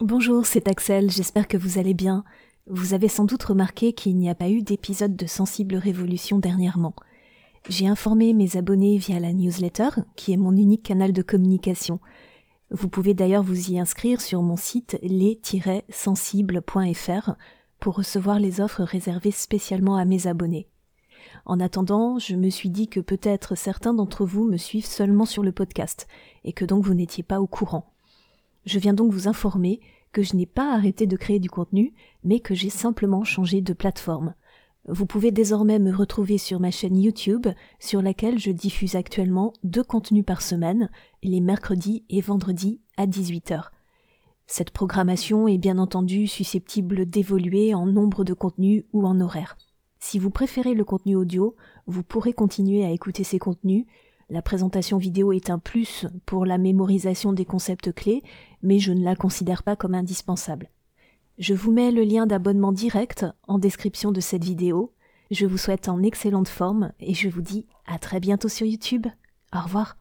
Bonjour, c'est Axel, j'espère que vous allez bien. Vous avez sans doute remarqué qu'il n'y a pas eu d'épisode de Sensible Révolution dernièrement. J'ai informé mes abonnés via la newsletter, qui est mon unique canal de communication. Vous pouvez d'ailleurs vous y inscrire sur mon site les-sensible.fr pour recevoir les offres réservées spécialement à mes abonnés. En attendant, je me suis dit que peut-être certains d'entre vous me suivent seulement sur le podcast, et que donc vous n'étiez pas au courant. Je viens donc vous informer que je n'ai pas arrêté de créer du contenu, mais que j'ai simplement changé de plateforme. Vous pouvez désormais me retrouver sur ma chaîne YouTube, sur laquelle je diffuse actuellement deux contenus par semaine, les mercredis et vendredis à 18h. Cette programmation est bien entendu susceptible d'évoluer en nombre de contenus ou en horaire. Si vous préférez le contenu audio, vous pourrez continuer à écouter ces contenus, la présentation vidéo est un plus pour la mémorisation des concepts clés, mais je ne la considère pas comme indispensable. Je vous mets le lien d'abonnement direct en description de cette vidéo. Je vous souhaite en excellente forme et je vous dis à très bientôt sur YouTube. Au revoir.